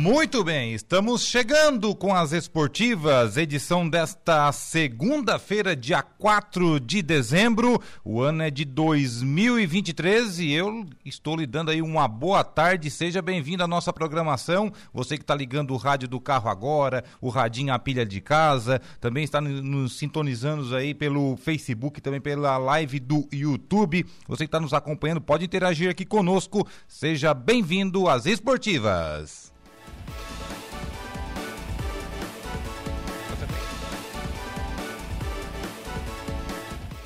Muito bem, estamos chegando com as esportivas, edição desta segunda-feira, dia 4 de dezembro. O ano é de 2023 e eu estou lhe dando aí uma boa tarde. Seja bem-vindo à nossa programação. Você que está ligando o rádio do carro agora, o radinho a pilha de casa, também está nos sintonizando aí pelo Facebook, também pela live do YouTube. Você que está nos acompanhando, pode interagir aqui conosco. Seja bem-vindo às esportivas.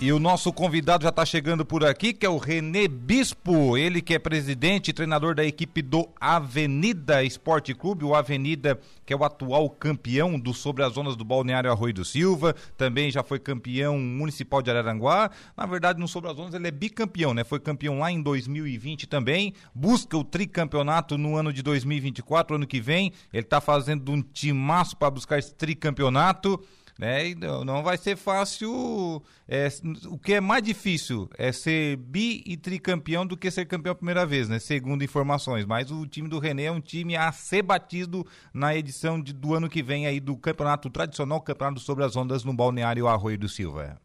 E o nosso convidado já está chegando por aqui, que é o Renê Bispo, ele que é presidente e treinador da equipe do Avenida Esporte Clube, o Avenida, que é o atual campeão do Sobre as Zonas do Balneário Arroio do Silva, também já foi campeão municipal de Araranguá. Na verdade, no Sobre as Zonas ele é bicampeão, né? Foi campeão lá em 2020 também, busca o tricampeonato no ano de 2024, ano que vem. Ele está fazendo um timaço para buscar esse tricampeonato né? E não vai ser fácil. É, o que é mais difícil é ser bi e tricampeão do que ser campeão a primeira vez, né? Segundo informações. Mas o time do René é um time a ser batido na edição de, do ano que vem aí do campeonato tradicional, campeonato sobre as ondas no Balneário Arroio do Silva.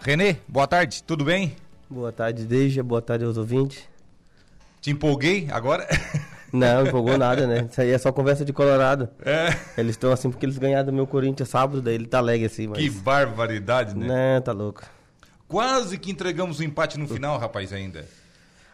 Renê, boa tarde, tudo bem? Boa tarde, Deja, boa tarde aos ouvintes. Te empolguei agora? Não, empolgou nada, né? Isso aí é só conversa de Colorado. É. Eles estão assim porque eles ganharam do meu Corinthians sábado, daí ele tá alegre assim, mas... Que barbaridade, né? Não, tá louco. Quase que entregamos o empate no final, rapaz, ainda.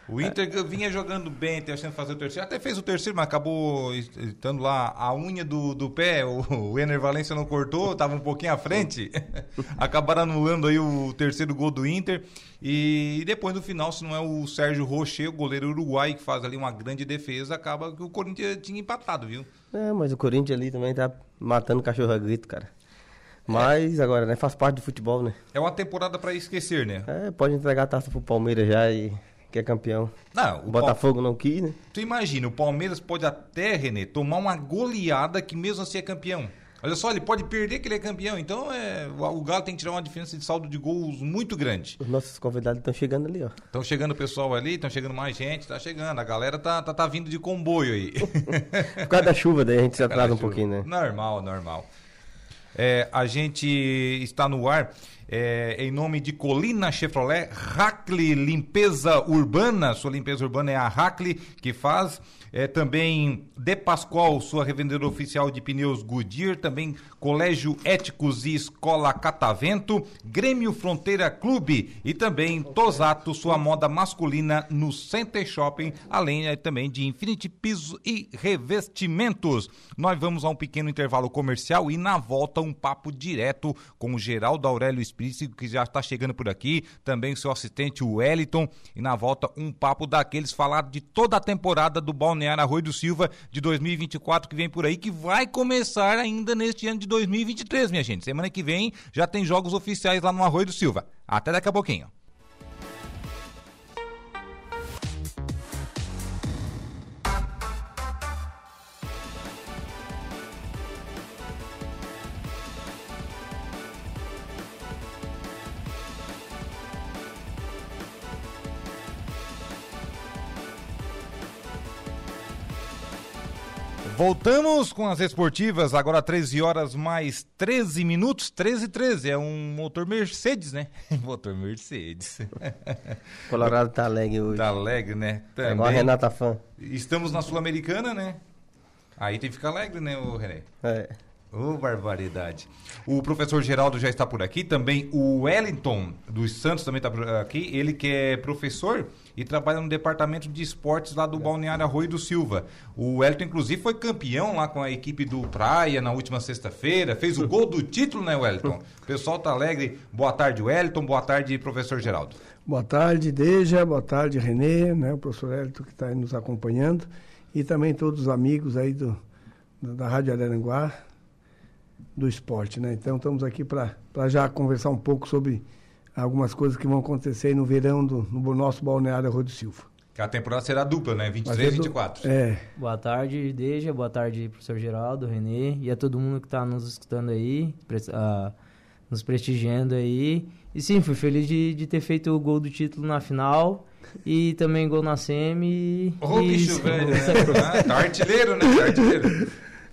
O Inter é. vinha jogando bem, tentando fazer o terceiro. Até fez o terceiro, mas acabou estando lá a unha do, do pé. O, o Ener Valência não cortou, estava um pouquinho à frente. Acabaram anulando aí o terceiro gol do Inter. E depois no final, se não é o Sérgio Rocher, o goleiro uruguai, que faz ali uma grande defesa, acaba que o Corinthians tinha empatado, viu? É, mas o Corinthians ali também tá matando cachorro a grito, cara. Mas é. agora, né? Faz parte do futebol, né? É uma temporada para esquecer, né? É, pode entregar a taça pro Palmeiras já e que é campeão. Não, o Botafogo não quis, né? Tu imagina, o Palmeiras pode até, Renê, tomar uma goleada que mesmo assim é campeão. Olha só, ele pode perder que ele é campeão. Então é, o Galo tem que tirar uma diferença de saldo de gols muito grande. Os nossos convidados estão chegando ali, ó. Estão chegando o pessoal ali, estão chegando mais gente, tá chegando. A galera tá, tá, tá vindo de comboio aí. Por causa da chuva, daí a gente se atrasa um pouquinho, né? Normal, normal. É, a gente está no ar é, em nome de Colina Chevrolet, Hackley Limpeza Urbana. Sua limpeza urbana é a Hackley que faz. É, também De Pascoal, sua revendedora oficial de pneus Goodyear. Também Colégio Éticos e Escola Catavento. Grêmio Fronteira Clube. E também Tosato, sua moda masculina no Center Shopping. Além é, também de Infinity Piso e Revestimentos. Nós vamos a um pequeno intervalo comercial e na volta um papo direto com o Geraldo Aurélio Espírito, que já está chegando por aqui. Também seu assistente, Wellington. E na volta um papo daqueles falar de toda a temporada do Balneário Arroio do Silva de 2024 que vem por aí, que vai começar ainda neste ano de 2023, minha gente. Semana que vem já tem jogos oficiais lá no Arroio do Silva. Até daqui a pouquinho. Voltamos com as esportivas, agora 13 horas mais 13 minutos, 13 e 13, é um motor Mercedes, né? motor Mercedes. Colorado tá alegre hoje. Tá alegre, né? Também. É igual a Renata Fã. Estamos na Sul-Americana, né? Aí tem que ficar alegre, né, o René? É. Ô, oh, barbaridade. O professor Geraldo já está por aqui, também o Wellington dos Santos também está por aqui. Ele que é professor e trabalha no departamento de esportes lá do Balneário Arroio do Silva. O Wellington, inclusive, foi campeão lá com a equipe do Praia na última sexta-feira, fez o gol do título, né, Wellington? O pessoal tá alegre. Boa tarde, Wellington. Boa tarde, professor Geraldo. Boa tarde, Deja. Boa tarde, Renê, né, o professor Wellington que está nos acompanhando. E também todos os amigos aí do, da Rádio Araranguá do esporte, né? Então estamos aqui para já conversar um pouco sobre algumas coisas que vão acontecer aí no verão do no nosso balneário Arroio do Silva. Que a temporada será dupla, né? 23 e 24. É. Boa tarde, Deja. Boa tarde, professor Geraldo, Renê e a todo mundo que está nos escutando aí, ah, nos prestigiando aí. E sim, fui feliz de, de ter feito o gol do título na final e também gol na semi. Ô, e bicho velho, né? Tá artilheiro, né? Tá artilheiro.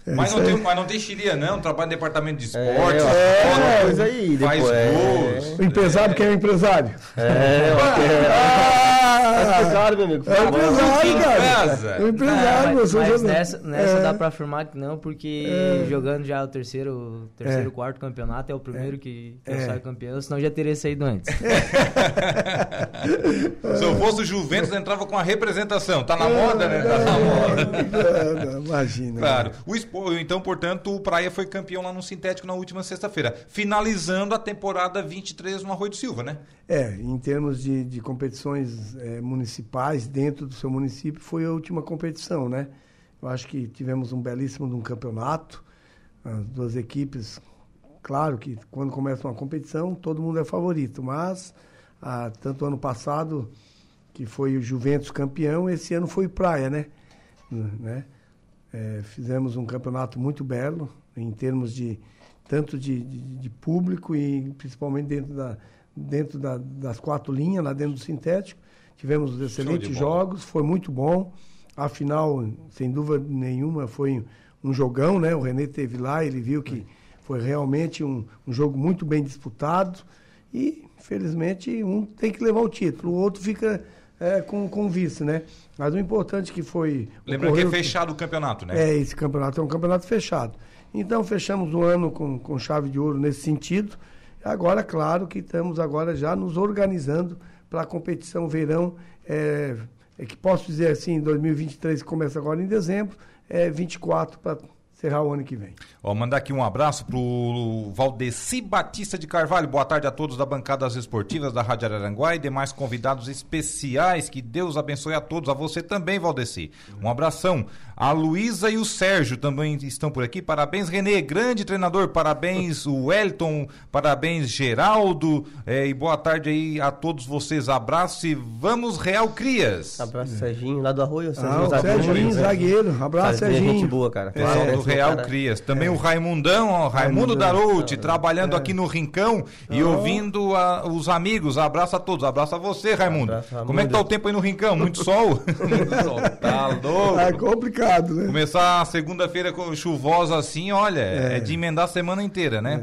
Mas, isso não tem, mas não tem Xiria, não. Trabalha no departamento de É, esportes. é, coisa aí, Faz depois, é. gols. O empresário quem é o empresário? É, Ah! é claro, meu amigo. É empresário, Em cara. É o empresário, Não, mas, mas nessa, nessa É. dá pra afirmar que não, porque É. jogando já o terceiro, terceiro É. quarto campeonato é o primeiro que, que eu É. saio campeão, senão eu já teria saído antes. Se eu fosse o Juventus, eu entrava com a representação. Tá na moda, né? Tá na moda. Imagina. Claro. O então, portanto, o Praia foi campeão lá no Sintético na última sexta-feira. Finalizando a temporada 23 no Arroio do Silva, né? É, em termos de, de competições eh, municipais dentro do seu município, foi a última competição, né? Eu acho que tivemos um belíssimo um campeonato, as duas equipes. Claro que quando começa uma competição, todo mundo é favorito, mas ah, tanto ano passado, que foi o Juventus campeão, esse ano foi Praia, né? né? Eh, fizemos um campeonato muito belo, em termos de tanto de, de, de público e principalmente dentro, da, dentro da, das quatro linhas, lá dentro do sintético. Tivemos excelentes jogos, foi muito bom. A final, sem dúvida nenhuma, foi um jogão, né? O Renê teve lá, ele viu que foi realmente um, um jogo muito bem disputado e, infelizmente, um tem que levar o título, o outro fica eh, com, com vice, né? Mas o importante que foi... Lembrando que é fechado o campeonato, né? é, esse campeonato é um campeonato fechado. Então fechamos o ano com, com chave de ouro nesse sentido. Agora, claro que estamos agora já nos organizando para a competição verão, é, é que posso dizer assim, 2023 que começa agora em dezembro, é 24 para encerrar o ano que vem. Ó, mandar aqui um abraço pro Valdeci Batista de Carvalho. Boa tarde a todos da bancada das esportivas da Rádio Araranguá e demais convidados especiais. Que Deus abençoe a todos. A você também, Valdeci. Um abração. A Luísa e o Sérgio também estão por aqui. Parabéns, Renê, grande treinador. Parabéns, o Wellington. Parabéns, Geraldo. É, e boa tarde aí a todos vocês. Abraço e vamos, Real Crias. Abraço, Serginho, lá do Arroio. Ah, o zagueiro, Serginho, zagueiro. Abraço, Serginho é Serginho. gente boa, cara. Do um Real cara- Crias. Também o Raimundão, ó, Raimundo Raimundão. Darouti, trabalhando aqui no Rincão e ouvindo a- os amigos. Abraço a todos. Abraço a você, Raimundo. Abraço, Raimundo. Como é que tá o tempo aí no Rincão? Muito sol? Muito sol. Tá louco. É complicado, né? Começar a segunda-feira com- chuvosa assim, olha, é. de emendar a semana inteira, né?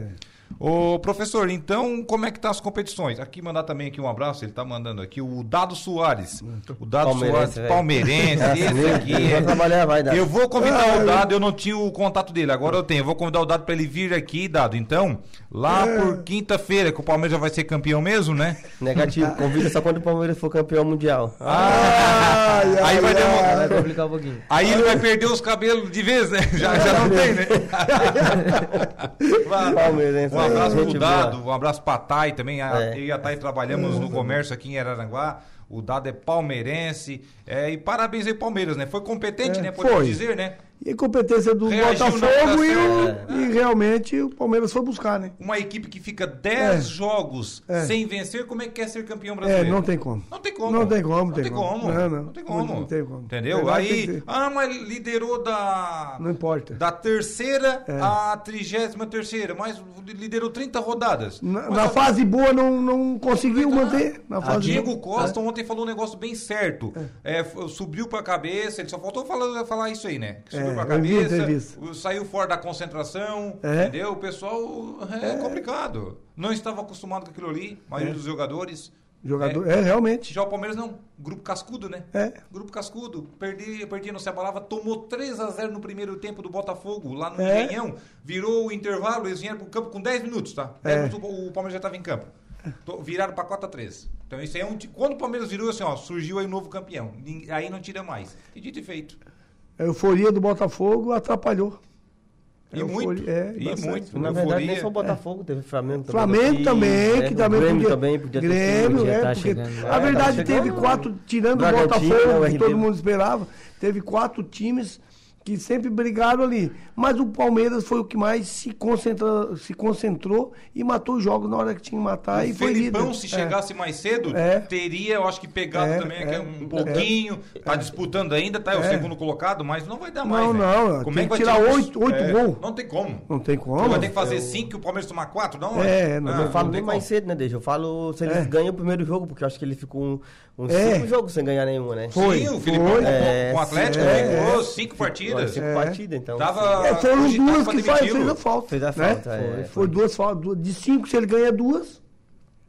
Ô, professor, então como é que tá as competições? Aqui mandar também aqui um abraço, ele tá mandando aqui o Dado Soares. O Dado Palmeirense, Soares, velho. palmeirense, esse aqui Vai é... trabalhar, vai dar. Eu vou convidar o Dado, eu não tinha o contato dele, agora eu tenho. Eu vou convidar o Dado para ele vir aqui, Dado. Então, lá por quinta-feira, que o Palmeiras já vai ser campeão mesmo, né? Negativo, convida só quando o Palmeiras for campeão mundial. Ah, Ai, aí ai, vai ai. demorar. Vai complicar um pouquinho. Aí ele vai perder os cabelos de vez, né? Já, já não tem, né? Vai. Palmeirense, Um abraço gente pro. Dado, um abraço pra Thay também. A, É. Eu e a Thay trabalhamos no comércio aqui em Araranguá. O Dado é palmeirense. É, e parabéns aí, Palmeiras, né? Foi competente, É, né? Podemos foi. dizer, né? E a competência do Reagiu Botafogo e, o- e realmente o Palmeiras foi buscar, né? Uma equipe que fica 10 É. jogos É. sem vencer, como é que quer ser campeão É, brasileiro? não tem como. Não tem como. Não tem como, Não tem tem como. como. Não, não. Não tem como. Não tem como. Entendeu? É, Aí, ter. ah, mas liderou da. Não importa. Da terceira É. à trigésima terceira, mas liderou 30 rodadas. Na, na fase boa não, não conseguiu Ah, manter. Na o fase Diego boa. Costa ontem falou um negócio bem certo. É, subiu pra cabeça, ele só faltou falar, falar isso aí, né? Que É, vi a cabeça, entrevista. o- saiu fora da concentração, É. entendeu? O pessoal é, complicado. Não estava acostumado com aquilo ali, a maioria dos jogadores. Jogador, é, realmente. Já o Palmeiras não. Grupo cascudo, né? É. Grupo cascudo. Perdi, perdi no Cebalava, tomou 3 a 0 no primeiro tempo do Botafogo, lá no É. Engenhão. Virou o intervalo, eles vieram pro campo com 10 minutos, tá? 10 É. minutos, o, o Palmeiras já estava em campo. Tô- Viraram pra 4 a 3 Então isso aí é um. Quando o Palmeiras virou assim, ó, surgiu aí um novo campeão. Aí não tira mais. E dito e feito. A euforia do Botafogo atrapalhou. E A muito. euforia- é, e bastante. muito. Na verdade, nem Euforia. só o Botafogo, teve Flamengo também. Flamengo também, né? que O também Grêmio podia. também podia ter Grêmio, podia é, tá porque chegando. a É, verdade tá teve chegando. quatro, tirando o Botafogo, o que todo mundo esperava, teve quatro times que sempre brigaram ali. Mas o Palmeiras foi o que mais se, concentra, se concentrou e matou os jogos na hora que tinha que matar. O e foi Felipão, líder. se É. chegasse mais cedo, É. teria, eu acho que pegado É, também é, que um é. pouquinho. Tá disputando ainda, tá? É o É. segundo colocado, mas não vai dar mais. Não, velho. não, Como tem é que vai que tirar oito- oito É, gols. Não tem como. Não tem como. Você vai ter que fazer cinco e o Palmeiras tomar quatro? Não, É, não, não, Eu falo bem mais como. cedo, né, Deixa? Eu falo se eles É. ganham o primeiro jogo, porque eu acho que ele ficou um, uns É. cinco jogos sem ganhar nenhuma, né? Foi, Sim, o Filipão foi. com, É, com o Atlético é, ficou é. cinco Ficou partidas. cinco É. partidas, então. Tava- É, foram duas que faz, fez a falta. Fez a né? falta, é, foi, foi. foi duas faltas. De cinco, se ele ganha duas,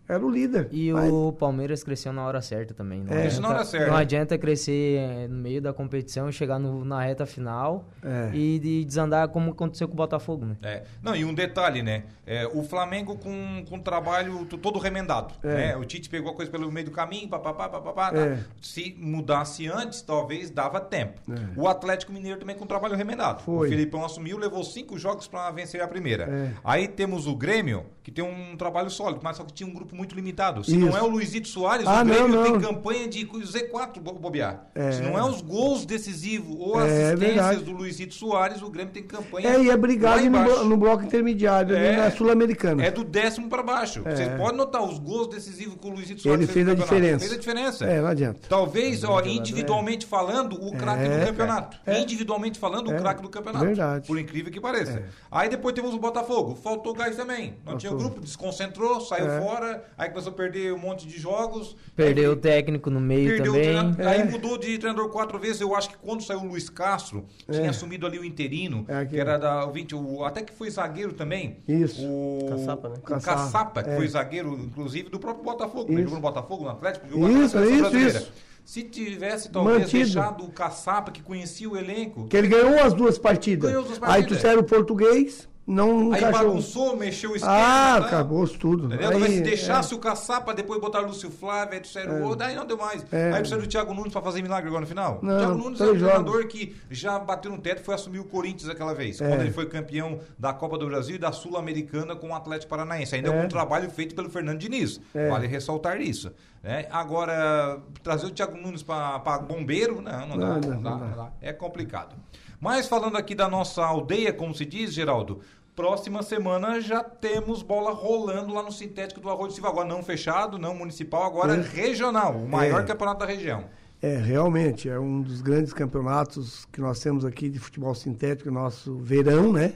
era o líder. E Mas- o Palmeiras cresceu na hora certa também. Não É. Isso na hora certa. Não adianta crescer eh, no meio da competição e chegar no- na reta final É. e de desandar como aconteceu com o Botafogo, né? É. Não, e um detalhe, né? É, o Flamengo com, com trabalho todo remendado. É. Né? O Tite pegou a coisa pelo meio do caminho, papapá, papapá. tá? É. Se mudasse antes, talvez dava tempo. É. O Atlético Mineiro também com trabalho remendado. Foi. O Filipão assumiu, levou cinco jogos para vencer a primeira. É. Aí temos o Grêmio, que tem um trabalho sólido, mas só que tinha um grupo muito limitado. Se Isso. não é o Luizito Soares, Ah, o Grêmio não, tem não. campanha de Z4 bo- bobear. É. Se não é os gols decisivos ou É, assistências verdade. do Luizito Soares, o Grêmio tem campanha É, e é brigado no, no bloco intermediário, ali É. na Sul-Americana. É do décimo para baixo. É. Vocês podem notar os gols decisivos que o Luizito Soares Ele fez no a diferença. Fez a diferença. É, não adianta. Talvez, ó, individualmente falando, o craque É, do campeonato. é. Individualmente falando, É, o craque do campeonato. verdade. É. Por incrível que pareça. Aí depois temos o Botafogo. Faltou gás também. Não tinha o Faltou. Grupo, desconcentrou, saiu É. fora, aí começou a perder um monte de jogos. Perdeu Aí- o técnico no meio Perdeu o também. treinador, É. Aí mudou de treinador quatro vezes. Eu acho que quando saiu o Luiz Castro, tinha assumido ali o interino, É, que era da o 20, o, até que foi zagueiro também. Isso. O Caçapa, né? O Caçapa, Caçapa, que é. foi zagueiro, inclusive, do próprio Botafogo. Ele Isso. jogou no Botafogo, no Atlético, jogou Isso, na isso, brasileira. isso. Se tivesse, talvez, Mantido. deixado o Caçapa, que conhecia o elenco, Que ele ganhou as duas partidas. Ganhou as duas Aí partidas. trouxeram o português, não aí encaixou. bagunçou, mexeu o esquema. Ah, tá? acabou tudo. Entendeu? Aí, Talvez se é. deixasse o Caçapa, depois botar o Lúcio Flávio, aí trouxeram o outro, aí não deu mais. É. Aí trouxeram o Thiago Nunes pra fazer milagre agora no final. Não, o Thiago Nunes é um treinador que já bateu no teto e foi assumir o Corinthians aquela vez, É. quando ele foi campeão da Copa do Brasil e da Sul-Americana com o Atlético Paranaense. Ainda É. é um trabalho feito pelo Fernando Diniz. É. Vale ressaltar isso. né? Agora, trazer o Thiago Nunes para bombeiro, não, não, dá, Não, não, dá, não dá. É complicado. Mas falando aqui da nossa aldeia, como se diz, Geraldo, próxima semana já temos bola rolando lá no sintético do Arroio do Silva. Agora não fechado, não municipal, agora É. regional, o maior É. campeonato da região. É, realmente, é um dos grandes campeonatos que nós temos aqui de futebol sintético, nosso verão, né?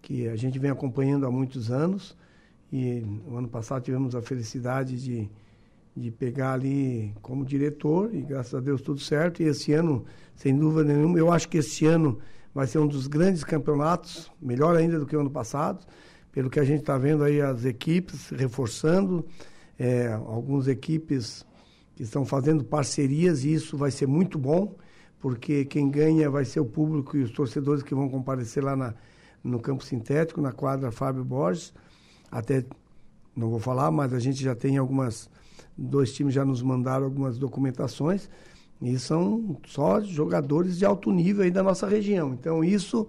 Que a gente vem acompanhando há muitos anos. E no ano passado tivemos a felicidade de, de pegar ali como diretor, e graças a Deus tudo certo. E esse ano, sem dúvida nenhuma, eu acho que esse ano vai ser um dos grandes campeonatos, melhor ainda do que o ano passado, pelo que a gente está vendo aí as equipes reforçando, é, algumas equipes que estão fazendo parcerias e isso vai ser muito bom, porque quem ganha vai ser o público e os torcedores que vão comparecer lá na, no campo sintético, na quadra Fábio Borges. Até não vou falar, mas a gente já tem algumas. Dois times já nos mandaram algumas documentações e são só jogadores de alto nível aí da nossa região. Então, isso,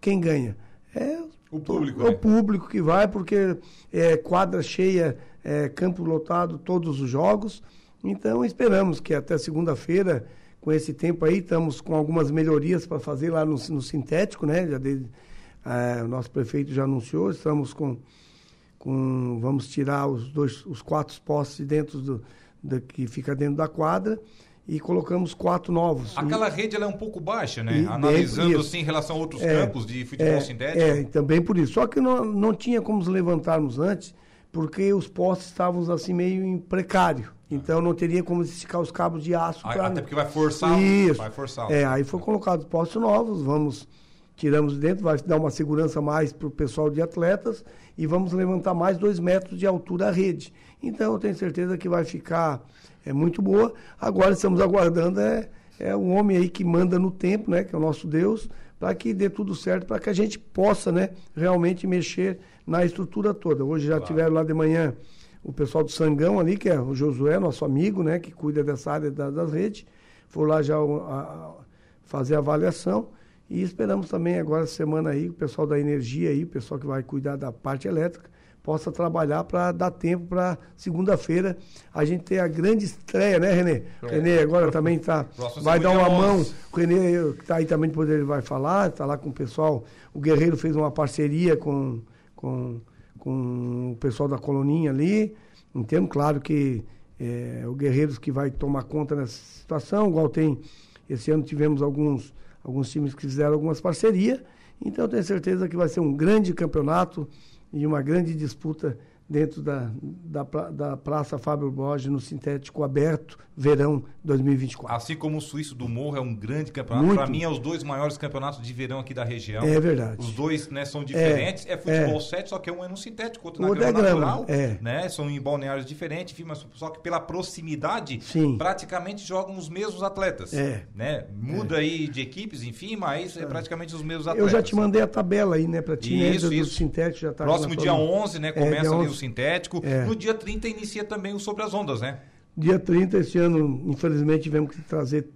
quem ganha? É O público, é né? o público que vai, porque é quadra cheia, é campo lotado todos os jogos. Então esperamos que até segunda-feira, com esse tempo aí, estamos com algumas melhorias para fazer lá no, no sintético, né? Já de, eh, o nosso prefeito já anunciou, estamos com, com vamos tirar os dois, os quatro postes dentro do, da- que fica dentro da quadra e colocamos quatro novos. Aquela rede é um pouco baixa, né? E- Analisando assim em relação a outros É, campos de futebol é, sintético. É, também por isso. Só que não, não tinha como nos levantarmos antes, porque os postes estavam assim meio em precário. Então não teria como esticar os cabos de aço. Ah, pra- Até porque vai forçar. Isso. Vai forçar. É, aí foi colocado postes novos, vamos, tiramos de dentro, vai dar uma segurança mais para o pessoal de atletas e vamos levantar mais dois metros de altura a rede. Então eu tenho certeza que vai ficar é, muito boa. Agora estamos aguardando é, é um homem aí que manda no tempo, né, que é o nosso Deus, para que dê tudo certo, para que a gente possa, né, realmente mexer na estrutura toda. Hoje já tiveram lá de manhã o pessoal do Sangão ali, que é o Josué, nosso amigo, né, que cuida dessa área da- das redes, foi lá já a- a- fazer a avaliação e esperamos também agora semana aí o pessoal da energia aí, o pessoal que vai cuidar da parte elétrica, possa trabalhar para dar tempo para segunda-feira a gente ter a grande estreia, né, Renê? O Renê agora também tá, Próximo vai dar uma mão. 11. O Renê que está aí também, depois ele vai falar, está lá com o pessoal. O Guerreiro fez uma parceria com, com, com o pessoal da Coloninha ali. Entendo, claro que é, o Guerreiros que vai tomar conta nessa situação, igual tem. Esse ano tivemos alguns, alguns times que fizeram algumas parcerias. Então tenho certeza que vai ser um grande campeonato e uma grande disputa dentro da, da, da Praça Fábio Borges no sintético aberto, verão 2024. Assim como o Suíço do Morro é um grande campeonato, para mim é os dois maiores campeonatos de verão aqui da região. É verdade. Os dois né, são diferentes, é, futebol 7, só que um é no sintético, outro O na é grama natural, é. né? São em balneários diferentes, enfim, mas só que pela proximidade, Sim. praticamente jogam os mesmos atletas. É. Né? Muda aí de equipes, enfim, mas é praticamente os mesmos Eu atletas. já te mandei a tabela aí, né, para ti, né, Isso, do, do isso. sintético já tá Próximo dia falando. 11, né? É, Começa dia ali 11. O sintético. É. No dia 30 inicia também o Sobre as Ondas, né? Dia 30, esse ano, infelizmente, tivemos que trazer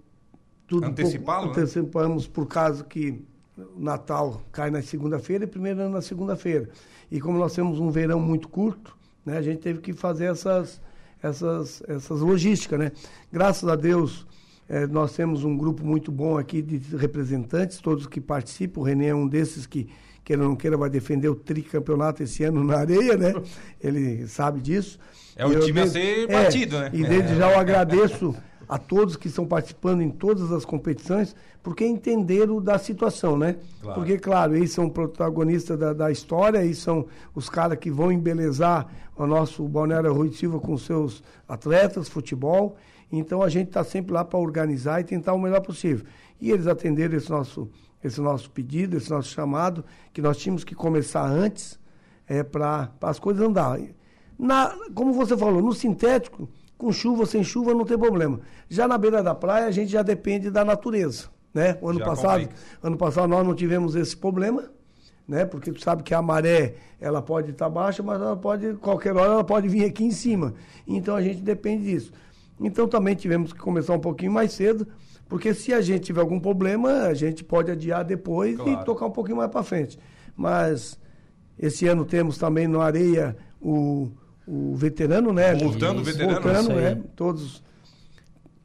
tudo um Antecipá-lo, né? Antecipamos por causa que o Natal cai na segunda-feira e primeiro ano na segunda-feira. E como nós temos um verão muito curto, né, a gente teve que fazer essas, essas, essas logísticas, né? Graças a Deus, eh, nós temos um grupo muito bom aqui de representantes, todos que participam. O Renê é um desses que, queira ou não queira, vai defender o tricampeonato esse ano na areia, né? Ele sabe disso. É o E eu time a desde- ser é, batido, né? E desde já eu agradeço a todos que estão participando em todas as competições, porque entenderam da situação, né? Claro. Porque, claro, eles são protagonistas da, da história, eles são os caras que vão embelezar o nosso Balneário Rui Silva com seus atletas, futebol. Então a gente está sempre lá para organizar e tentar o melhor possível. E eles atenderam esse nosso, esse nosso pedido, esse nosso chamado, que nós tínhamos que começar antes é, para as coisas andarem. Na, como você falou, no sintético, com chuva, sem chuva, não tem problema. Já na beira da praia, a gente já depende da natureza. Né? O ano Já passado, complica. ano passado nós não tivemos esse problema, né? Porque tu sabe que a maré ela pode estar baixa, mas ela pode qualquer hora ela pode vir aqui em cima. Então a gente depende disso. Então também tivemos que começar um pouquinho mais cedo, porque se a gente tiver algum problema, a gente pode adiar depois Claro. e tocar um pouquinho mais para frente. Mas esse ano temos também no Areia o, o veterano, né? Voltando o Isso, veterano. Voltando, né? Todos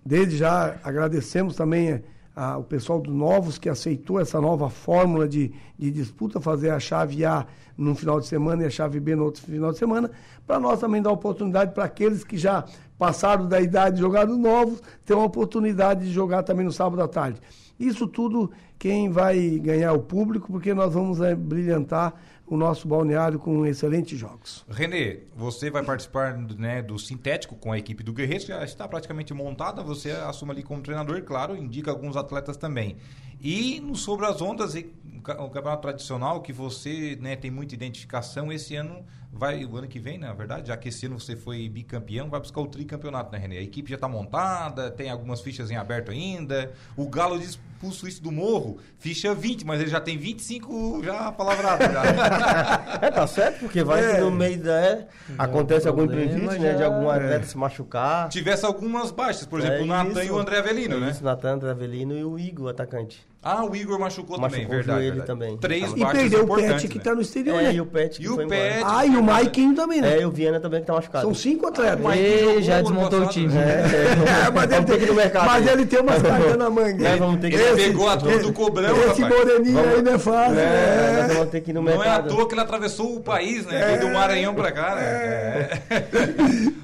Desde já agradecemos também ao pessoal do Novos que aceitou essa nova fórmula de, de disputa, fazer a chave A num final de semana e a chave B no outro final de semana, para nós também dar oportunidade para aqueles que já passaram da idade de jogar no Novos, ter uma oportunidade de jogar também no sábado à tarde. Isso tudo quem vai ganhar o público, porque nós vamos eh, brilhantar o nosso balneário com excelentes jogos. Renê, você vai participar né, do sintético com a equipe do Guerreiro, já está praticamente montada, você assume ali como treinador, claro, indica alguns atletas também. E no Sobre as Ondas, um campeonato tradicional que você né, tem muita identificação, esse ano vai, o ano que vem, na verdade, já que esse ano você foi bicampeão, vai buscar o tricampeonato, né, Renê? A equipe já está montada, tem algumas fichas em aberto ainda. O Galo diz pro Suíço do Morro, ficha 20, mas ele já tem 25 já palavrados. Já. É, tá certo, porque vai É. que no meio da. é, acontece algum problema imprevisto, né? De já- algum atleta se machucar. tivesse algumas baixas, por exemplo, É o Natan e isso. o André Avelino, É né? Isso, Natan, André Avelino e o Igor, atacante. Ah, o Igor machucou, também, Machucou o verdade. verdade. também. Três E E perdeu o Pet que né? está no exterior, É, né? e o Pet que E o foi Pet? embora. Ah, e o Maikinho também, né? É, e o Viana também que tá machucado. São cinco atletas. Mas E já desmontou o time. né? É, mas, vamos ter que ir no mercado. mas ele tem umas cartas na manga. É, vamos ter que- Ele pegou a turma do Cobrão, Esse rapaz. moreninho Vamos- aí não é fácil. É, né? nós vamos ter que ir no Não é à mercado. toa que ele atravessou o país, né? Veio do Maranhão pra cá, né? É.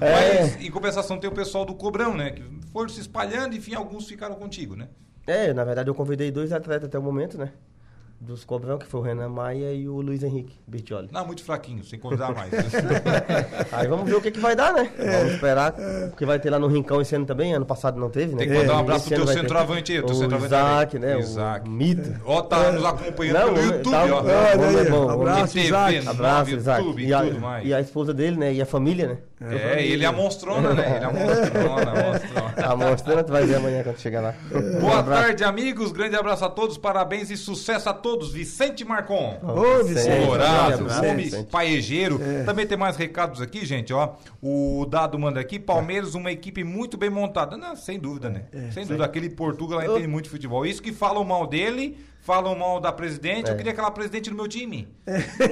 É. Mas, em compensação, tem o pessoal do Cobrão, né? Que foram se espalhando, enfim, alguns ficaram contigo, né? É, na verdade eu convidei dois atletas até o momento, né? Dos Cobrão, que foi o Renan Maia e o Luiz Henrique Bertioli. Não, muito fraquinho, sem convidar mais. Aí vamos ver o que, que vai dar, né? Vamos esperar o que vai ter lá no Rincão esse ano também. Ano passado não teve, né? Tem que mandar um Esse abraço pro teu centroavante aí, o teu centroavante Isaac, né? Isaac. O mito. Ó, tá nos acompanhando pelo YouTube, tá, ó. Aí, é bom, abraço, TV, Isaac. Abraço, Isaac. YouTube E a, tudo mais. e a esposa dele, né? E a família, né? É, ele é a monstrona, né? Ele é a monstrona, a monstrona. A mostrando, tu vai ver amanhã quando chegar lá. Boa tarde, amigos. Grande abraço a todos, parabéns e sucesso a todos. Vicente Marcon. Ô, Vicente. Colorado, homem paejeiro. É. Também tem mais recados aqui, gente, ó. O Dado manda aqui, Palmeiras, uma equipe muito bem montada. Não, sem dúvida, né? É, sem dúvida, aquele Portugal lá entende muito futebol. Isso que falam mal dele, falam mal da presidente, eu queria aquela presidente no meu time.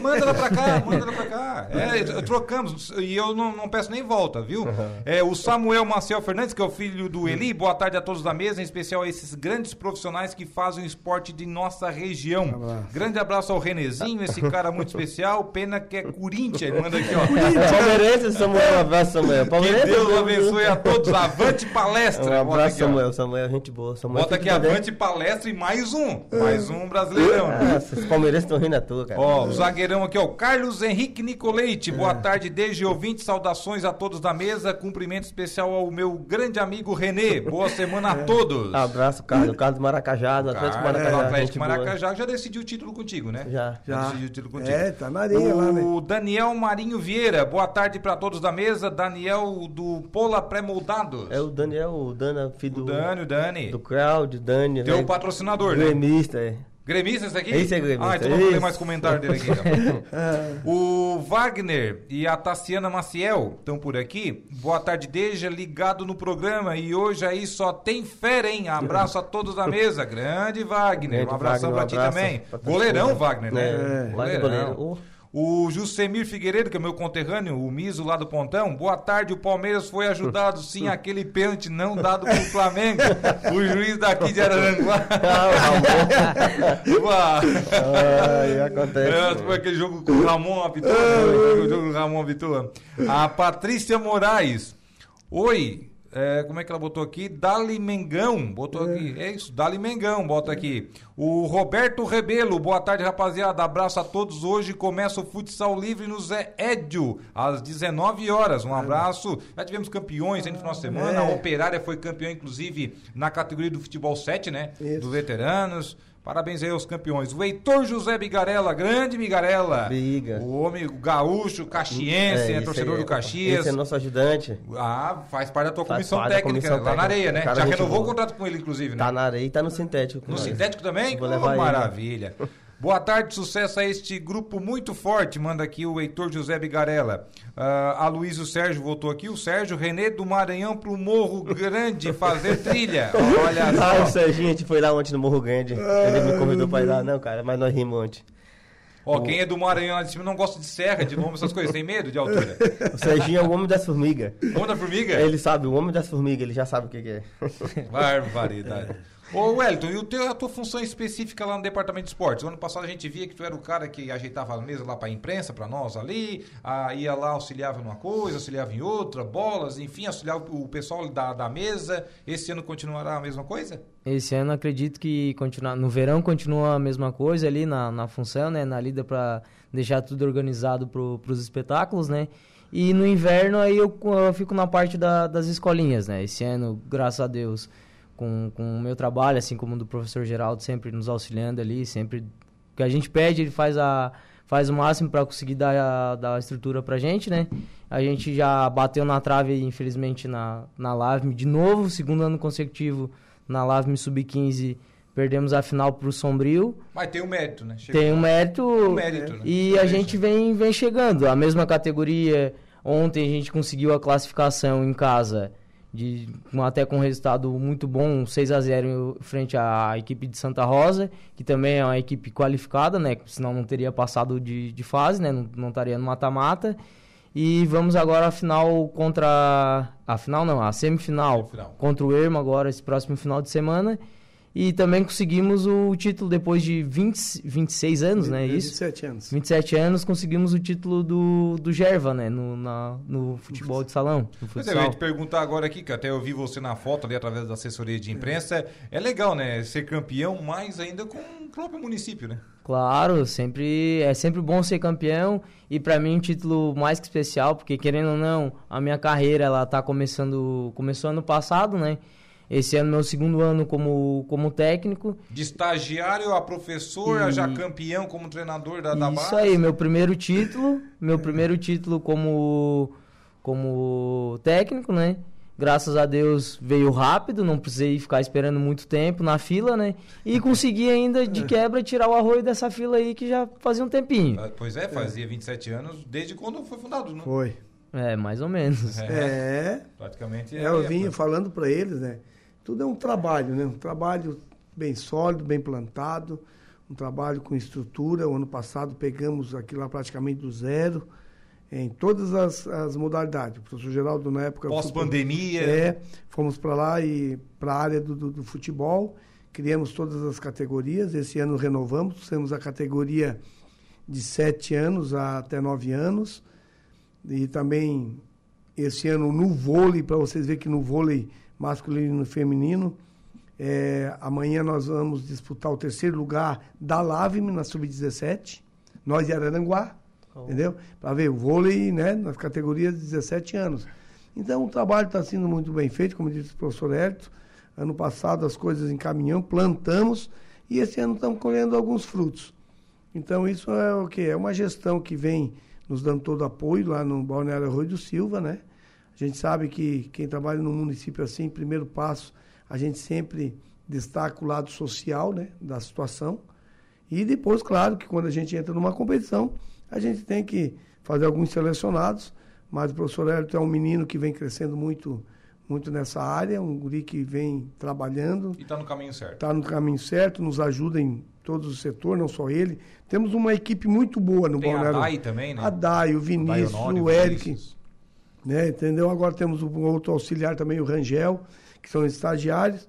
Manda ela pra cá, manda ela pra cá. É, trocamos, e eu não, não peço nem volta, viu? É, o Samuel Maciel Fernandes, que é o filho do Eli, boa tarde a todos da mesa, em especial a esses grandes profissionais que fazem o esporte de nossa região. Abraço. Grande abraço ao Renezinho, esse cara muito especial, pena que é Corinthians, manda aqui, ó. Palmeirense, Samuel, abraço, Samuel. Que Palmeirense, Deus abençoe a todos. Avante palestra. Um abraço, aqui. Samuel. Samuel, gente boa. Samuel Bota aqui bem. avante palestra e mais um. Mais um brasileirão. né? Nossa, os palmeirenses estão rindo à toa, cara. Ó, o zagueirão aqui, ó. Carlos Henrique Nicoleite. Boa tarde, desde ouvinte. Saudações a todos da mesa. Cumprimento especial ao meu grande amigo Renê. Boa semana a todos. Abraço, Carlos. O Carlos Maracajá, do Atlético Cara, Maracajá. o Atlético gente boa. Maracajá já decidiu o título contigo, né? Já. Já, Já. decidiu o título contigo. É, tá na areia lá, né? O Daniel Marinho Vieira. Boa tarde pra todos da mesa. Daniel do Pola Pré-Moldados. É o Daniel, o Dana, filho O do, Dani, o Dani. do Claudio, Dani. Teu né? patrocinador, né? Gremista, é. Gremista esse aqui? Esse é gremista, Ah, então não vou ler esse. mais comentário dele aqui. Então. o Wagner e a Tassiana Maciel estão por aqui. Boa tarde, Deja, ligado no programa. E hoje aí só tem fera, hein? Abraço a todos da mesa. Grande Wagner. Grande um abração Wagner, um pra ti abraço também. pra Goleirão. Wagner, né? É, Wagner goleiro. O Jusemir Figueiredo, que é meu conterrâneo, o Miso lá do Pontão. Boa tarde, o Palmeiras foi ajudado sim aquele pênalti não dado pro Flamengo. o juiz daqui de Araranguá. Uá. Ai, acontece. É, foi aquele jogo com o Ramon apitou. né? O jogo do Ramon apitou. A Patrícia Moraes. Oi. É, como é que ela botou aqui? Dali Mengão. Botou aqui. É isso, Dali Mengão, bota aqui. O Roberto Rebelo. Boa tarde, rapaziada. Abraço a todos. Hoje começa o futsal livre no Zé Édio, às 19 horas. Um abraço. Já tivemos campeões aí no final de semana. A É. Operária foi campeã, inclusive, na categoria do futebol 7, né? Isso. Dos veteranos. Parabéns aí aos campeões. O Heitor José Bigarella, grande Bigarella. Biga. O homem o gaúcho, caxiense, é, esse torcedor aí do Caxias. Esse é nosso ajudante. Ah, faz parte da tua Faz comissão técnica, comissão lá na técnica. areia, né? Cara, Já renovou o contrato com ele, inclusive, né? Tá na areia e tá no sintético. No nós. sintético também? Vou Oh, levar ele. Boa tarde, sucesso a este grupo muito forte. Manda aqui o Heitor José Bigarella. Ah, a Luísio Sérgio voltou aqui. O Sérgio Renê do Maranhão pro Morro Grande fazer trilha. Olha Ah, o só. Serginho, a gente foi lá ontem no Morro Grande. Ele me convidou pra ir lá. Não, cara, mas nós rimos ontem. Ó, quem é do Maranhão lá de cima não gosta de serra, de lombo, essas coisas. Tem medo de altura. O Serginho é o homem das formigas. Onda da formiga? Ele sabe, o homem das formigas, ele já sabe o que, que é. Barbaridade. Ô, Wellington, e o teu, a tua função específica lá no departamento de esportes? O ano passado a gente via que tu era o cara que ajeitava a mesa lá pra imprensa, pra nós ali, ah, ia lá, auxiliava numa coisa, auxiliava em outra, bolas, enfim, auxiliava o pessoal da, da mesa. Esse ano continuará a mesma coisa? Esse ano acredito que continua, no verão continua a mesma coisa ali na, na função, né? Na lida para deixar tudo organizado para os espetáculos, né? E no inverno aí eu, eu fico na parte da- das escolinhas, né? Esse ano, graças a Deus, com, com o meu trabalho, assim como o do professor Geraldo, sempre nos auxiliando ali, sempre o que a gente pede, ele faz, a, faz o máximo para conseguir dar a, dar a estrutura pra gente, né? A gente já bateu na trave, infelizmente, na, na LAVME de novo, segundo ano consecutivo na LAVME Sub-15, perdemos a final pro Sombrio. Mas tem o mérito, né? Chegou Tem um lá. mérito, Um mérito, né? e a gente vem, vem chegando. A mesma categoria, ontem a gente conseguiu a classificação em casa, de, até com um resultado muito bom, 6 a 0 em frente à equipe de Santa Rosa, que também é uma equipe qualificada, né? Senão não teria passado de, de fase, né? Não, não estaria no mata-mata. E vamos agora à final contra. A final não, a semifinal, Semifinal. contra o Ermo agora, esse próximo final de semana. E também conseguimos o título depois de 20, 26 anos, né? Isso? 27 anos. 27 anos conseguimos o título do, do Gerva, né? No, na, no futebol de salão. No Pois é, eu ia te perguntar agora aqui, que até eu vi você na foto ali através da assessoria de imprensa. É legal, né? Ser campeão, mais ainda com o próprio município, né? Claro, sempre é sempre bom ser campeão e para mim um título mais que especial, porque querendo ou não, a minha carreira ela tá começando, começou ano passado, né? Esse ano é meu segundo ano como como técnico. De estagiário a professor, a E- já campeão como treinador da, da Isso base. aí, meu primeiro título, meu primeiro título como como técnico, né? Graças a Deus veio rápido, não precisei ficar esperando muito tempo na fila, né? E consegui ainda de quebra tirar o arroio dessa fila aí que já fazia um tempinho. Ah, Pois é, fazia 27 anos desde quando foi fundado, né? Foi. É, mais ou menos. É. Praticamente. É, eu vinha falando para eles, né? Tudo é um trabalho, né? Um trabalho bem sólido, bem plantado. um trabalho com estrutura. O ano passado pegamos aquilo lá praticamente do zero, em todas as, as modalidades. O professor Geraldo, na época. Pós-pandemia. É, fomos para lá e para a área do, do, do, futebol, criamos todas as categorias. Esse ano renovamos, temos a categoria de 7 anos até 9 anos. E também esse ano no vôlei, para vocês verem que no vôlei masculino e feminino, é, amanhã nós vamos disputar o terceiro lugar da LAVM na Sub-17, nós de Araranguá, oh. entendeu? Para ver o vôlei né, nas categorias de 17 anos. Então o trabalho está sendo muito bem feito, como disse o professor Hélito. Ano passado as coisas encaminhamos, plantamos e esse ano estamos colhendo alguns frutos. Então isso é o que? É uma gestão que vem nos dando todo apoio lá no Balneário Arroio do Silva, né? A gente sabe que quem trabalha num município assim, primeiro passo a gente sempre destaca o lado social né, da situação. E depois, claro, que quando a gente entra numa competição, a gente tem que fazer alguns selecionados. Mas o professor Hélio é um menino que vem crescendo muito, muito nessa área, um guri que vem trabalhando. E está no caminho certo. Está no caminho certo, nos ajuda em todos os setores, não só ele. Temos uma equipe muito boa no Tem Balneário. a DAI também, né? A DAI, o Vinícius, o Eric. Né, entendeu? Agora temos um outro auxiliar também, o Rangel que são estagiários.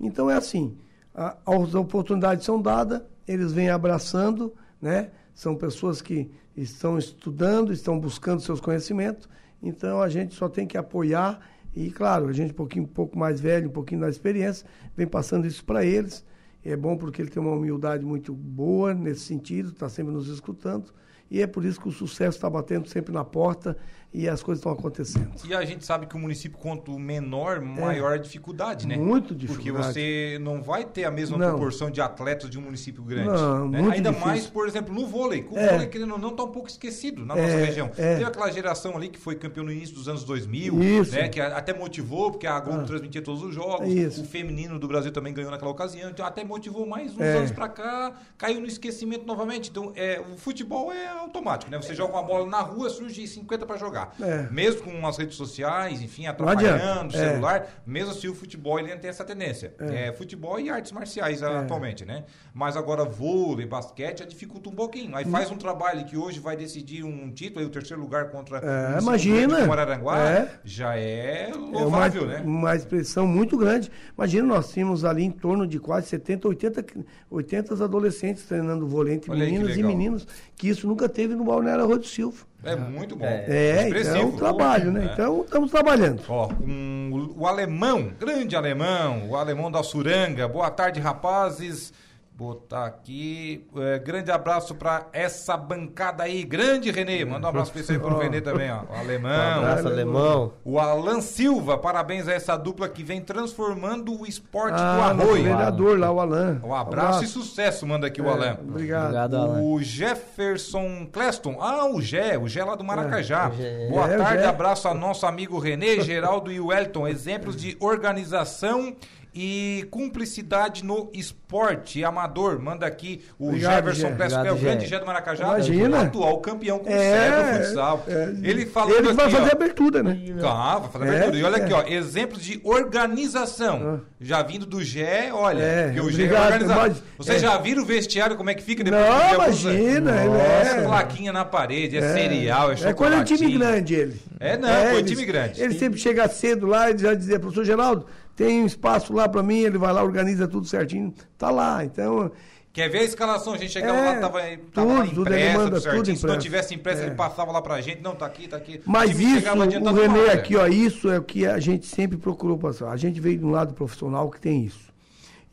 Então é assim, a, as oportunidades são dadas, eles vêm abraçando, né? São pessoas que estão estudando, estão buscando seus conhecimentos. Então a gente só tem que apoiar e, claro, a gente um pouquinho um pouco mais velho, um pouquinho da experiência, vem passando isso para eles. É bom porque ele tem uma humildade muito boa nesse sentido, está sempre nos escutando. E é por isso que o sucesso está batendo sempre na porta e as coisas estão acontecendo. E a gente sabe que o município, quanto menor, maior é, a dificuldade, né? Muito dificuldade. Porque você não vai ter a mesma não. proporção de atletas de um município grande. Não, né? Ainda difícil. mais, por exemplo, no vôlei. O É. vôlei, querendo ou não, está um pouco esquecido na É, nossa região. é. Teve aquela geração ali que foi campeão no início dos anos 2000, Isso. né? Que até motivou, porque a Globo Ah. transmitia todos os jogos. Isso. O feminino do Brasil também ganhou naquela ocasião. Então até motivou mais uns É. anos pra cá, caiu no esquecimento novamente. Então é, o futebol é automático, né? Você joga uma bola na rua, surge 50 para jogar. É. Mesmo com as redes sociais, enfim, atrapalhando o É. celular, mesmo assim o futebol ele tem essa tendência. É. futebol e artes marciais atualmente, né? Mas agora vôlei, basquete, já dificulta um pouquinho. Aí faz um trabalho que hoje vai decidir um título, aí o terceiro lugar contra É, o imagina. como Araranguá, É. já é É uma, louvável, né? uma expressão muito grande. Imagina, nós tínhamos ali em torno de quase 70, 80, 80 adolescentes treinando vôlei entre Olha meninas e meninos, que isso nunca teve no Balneário do Silva. É muito bom. É, então é um trabalho, né? É. Então estamos trabalhando. Ó, um- o alemão, grande alemão, o alemão da Suranga. Boa tarde, rapazes. Botar aqui. é, grande abraço pra essa bancada aí. Grande Renê. Manda um abraço pra esse aí pro. Renê também, ó. O Um alemão. abraço, alemão. O Alan Silva, parabéns a essa dupla que vem transformando o esporte Ah, do arroio. vereador lá, o Alan. Um abraço e sucesso, manda aqui o É, Alan. Obrigado. Obrigado, Alan. O Jefferson Cleston. Ah, o Gé, o Gé lá do Maracajá. Gé. Boa É, o tarde, abraço a nosso amigo Renê, Geraldo e Wellington. Exemplos de organização e cumplicidade no esporte amador. Manda aqui o Obrigado, Jefferson que é o grande Gé. Do Maracajá. Imagina. Atual campeão com É, o do futsal. é. Ele falando Ele vai aqui, fazer ó, a abertura, né? ah, vai fazer É, abertura. E olha é. aqui, ó, exemplos de organização. Já vindo do Gé, olha, É, porque o Gé é organizado. Vocês é. já viram o vestiário, como é que fica depois Não, que imagina, ele Nossa, é- plaquinha na parede, é, cereal, é É chocolate. quando é time grande ele. É, não, foi ele- time grande. Ele sempre chega cedo lá e já dizia, professor Geraldo, tem um espaço lá pra mim, ele vai lá, organiza tudo certinho. Tá lá, então... Quer ver a escalação? A gente chegava É, lá, tava, tava lá tudo, tudo, impressa, ele manda tudo certinho. tudo Se não tivesse impressa, É. ele passava lá pra gente. Não, tá aqui, tá aqui. Mas isso, o Renê aqui, ó, isso é o que a gente sempre procurou passar. A gente veio de um lado profissional que tem isso.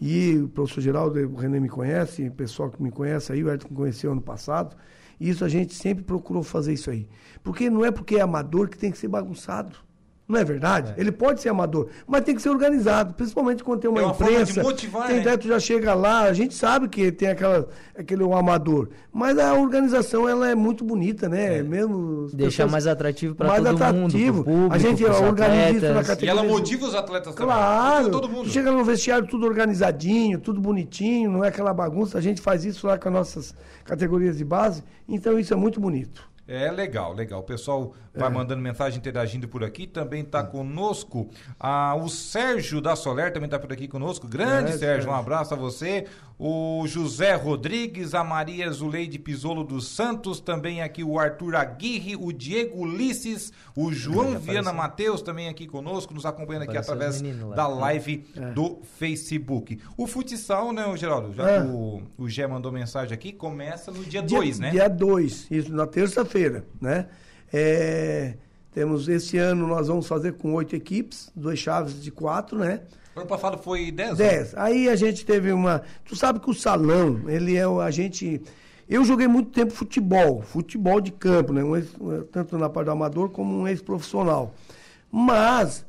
E o professor Geraldo, o Renê me conhece, o pessoal que me conhece aí, o Edson me conheceu ano passado. Isso a gente sempre procurou fazer isso aí. Porque não é porque é amador que tem que ser bagunçado. Não é verdade? Ele pode ser amador, mas tem que ser organizado, principalmente quando tem uma, É uma forma de imprensa. motivar, tem né? teto já chega lá, a gente sabe que tem aquela, aquele um amador, mas a organização ela é muito bonita, né? Mesmo as Deixar pessoas- mais atrativo para mais todo atrativo. mundo, público, a gente organiza isso na categoria. E ela motiva os atletas também. Claro, todo mundo. chega no vestiário tudo organizadinho, tudo bonitinho, não é aquela bagunça. A gente faz isso lá com as nossas categorias de base, então isso é muito bonito. É legal, legal. O pessoal vai É. mandando mensagem, interagindo por aqui. Também está conosco ah, o Sérgio da Soler, também está por aqui conosco. Grande É, Sérgio, um abraço a você. O José Rodrigues, a Maria Zuleide Pisolo dos Santos, também aqui o Arthur Aguirre, o Diego Ulisses, o João Viana Mateus também aqui conosco, nos acompanhando aqui através lá. da live É. do Facebook. O futsal, né, Geraldo? Já É. o, o Gé mandou mensagem aqui, começa no dia Dia- 2, né? Dia 2, isso, na terça-feira, né? É, temos esse ano, nós vamos fazer com oito equipes, duas chaves de quatro, né? Ano passado foi 10? 10. Aí a gente teve uma. Tu sabe que o salão, ele é o. A gente. Eu joguei muito tempo futebol, futebol de campo, né? Um ex- tanto na parte do amador como um ex-profissional. Mas